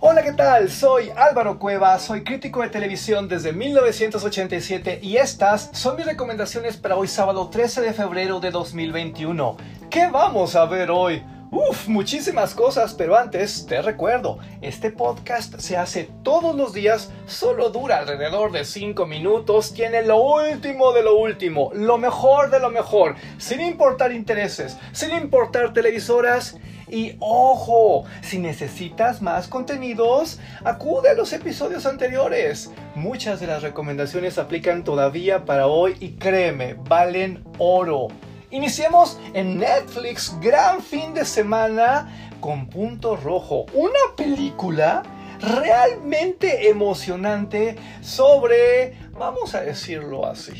Hola, ¿qué tal? Soy Álvaro Cueva, soy crítico de televisión desde 1987 y estas son mis recomendaciones para hoy sábado 13 de febrero de 2021. ¿Qué vamos a ver hoy? Uf, muchísimas cosas, pero antes te recuerdo, este podcast se hace todos los días, solo dura alrededor de 5 minutos, tiene lo último de lo último, lo mejor de lo mejor, sin importar intereses, sin importar televisoras. Y ojo, si necesitas más contenidos, acude a los episodios anteriores. Muchas de las recomendaciones aplican todavía para hoy y créeme, valen oro. Iniciemos en Netflix, gran fin de semana con Punto Rojo, una película realmente emocionante sobre, vamos a decirlo así,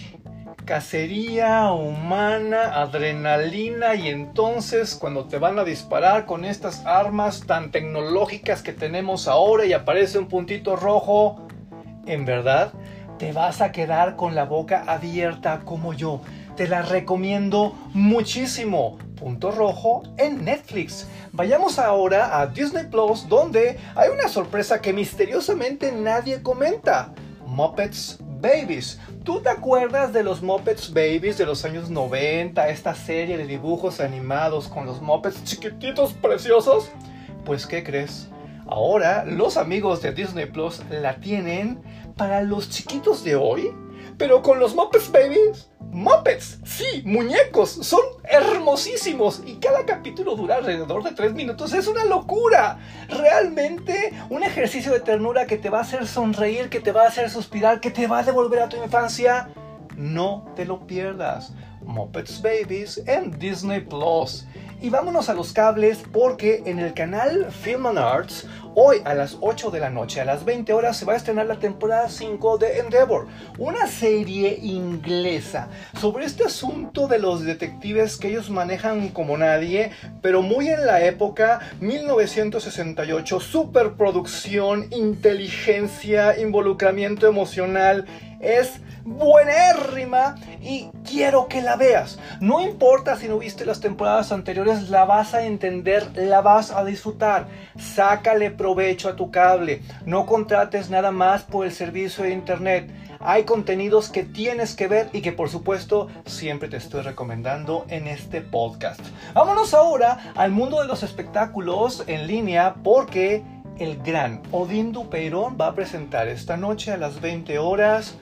cacería humana, adrenalina y entonces cuando te van a disparar con estas armas tan tecnológicas que tenemos ahora y aparece un puntito rojo, en verdad te vas a quedar con la boca abierta como yo te la recomiendo muchísimo. Punto rojo en Netflix. Vayamos ahora a Disney Plus donde hay una sorpresa que misteriosamente nadie comenta. Muppets Babies. ¿Tú te acuerdas de los Muppets Babies de los años 90? Esta serie de dibujos animados con los Muppets chiquititos preciosos. Pues ¿qué crees? Ahora los amigos de Disney Plus la tienen para los chiquitos de hoy, pero con los Muppets Babies Muppets, sí, muñecos, son hermosísimos y cada capítulo dura alrededor de 3 minutos, es una locura. Realmente un ejercicio de ternura que te va a hacer sonreír, que te va a hacer suspirar, que te va a devolver a tu infancia. No te lo pierdas. Muppets Babies en Disney Plus. Y vámonos a los cables porque en el canal Film and Arts, hoy a las 8 de la noche, a las 20 horas, se va a estrenar la temporada 5 de Endeavor, una serie inglesa sobre este asunto de los detectives que ellos manejan como nadie, pero muy en la época 1968, superproducción, inteligencia, involucramiento emocional, es buenérrima y quiero que la veas. No importa si no viste las temporadas anteriores, la vas a entender, la vas a disfrutar. Sácale provecho a tu cable. No contrates nada más por el servicio de internet. Hay contenidos que tienes que ver y que por supuesto siempre te estoy recomendando en este podcast. Vámonos ahora al mundo de los espectáculos en línea porque el gran Odín Dupeirón va a presentar esta noche a las 20 horas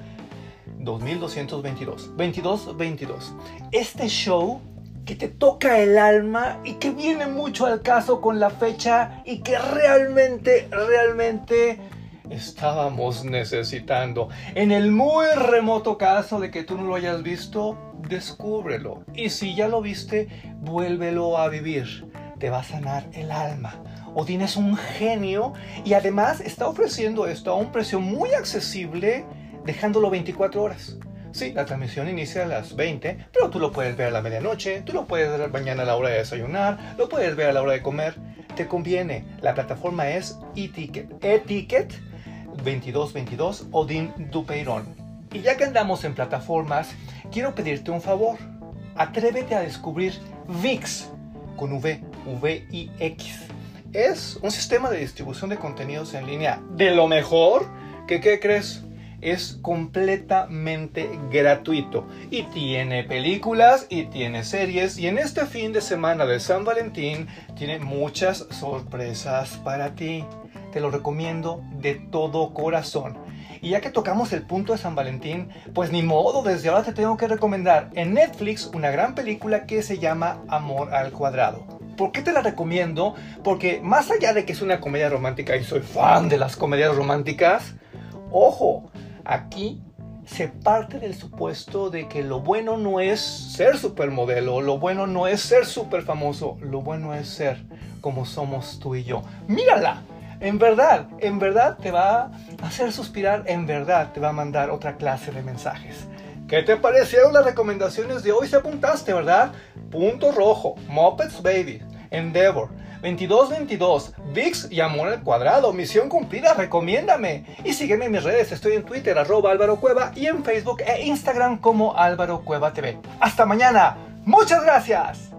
2222. 2222. Este show que te toca el alma y que viene mucho al caso con la fecha y que realmente, realmente estábamos necesitando. En el muy remoto caso de que tú no lo hayas visto, descúbrelo. Y si ya lo viste, vuélvelo a vivir. Te va a sanar el alma. Odín es un genio y además está ofreciendo esto a un precio muy accesible dejándolo 24 horas. Sí, la transmisión inicia a las 20, pero tú lo puedes ver a la medianoche, tú lo puedes ver mañana a la hora de desayunar, lo puedes ver a la hora de comer. Te conviene. La plataforma es eTicket. eTicket 2222 Odin Dupeyron. Y ya que andamos en plataformas, quiero pedirte un favor. Atrévete a descubrir VIX con V, V-I-X. Es un sistema de distribución de contenidos en línea de lo mejor que, ¿qué crees? Es completamente gratuito y tiene películas y tiene series y en este fin de semana de San Valentín tiene muchas sorpresas para ti. Te lo recomiendo de todo corazón. Y ya que tocamos el punto de San Valentín, pues ni modo, desde ahora te tengo que recomendar en Netflix una gran película que se llama Amor al Cuadrado. ¿Por qué te la recomiendo? Porque más allá de que es una comedia romántica y soy fan de las comedias románticas, ojo, Aquí se parte del supuesto de que lo bueno no es ser supermodelo, lo bueno no es ser super famoso, lo bueno es ser como somos tú y yo. Mírala, en verdad, en verdad te va a hacer suspirar, en verdad te va a mandar otra clase de mensajes. ¿Qué te parecieron las recomendaciones de hoy? Se apuntaste, ¿verdad? Punto rojo, Muppets Baby, Endeavor, 2222, VIX y Amor al Cuadrado. Misión cumplida, recomiéndame. Y sígueme en mis redes, estoy en Twitter, arroba Álvaro Cueva, y en Facebook e Instagram como Álvaro Cueva TV. Hasta mañana. Muchas gracias.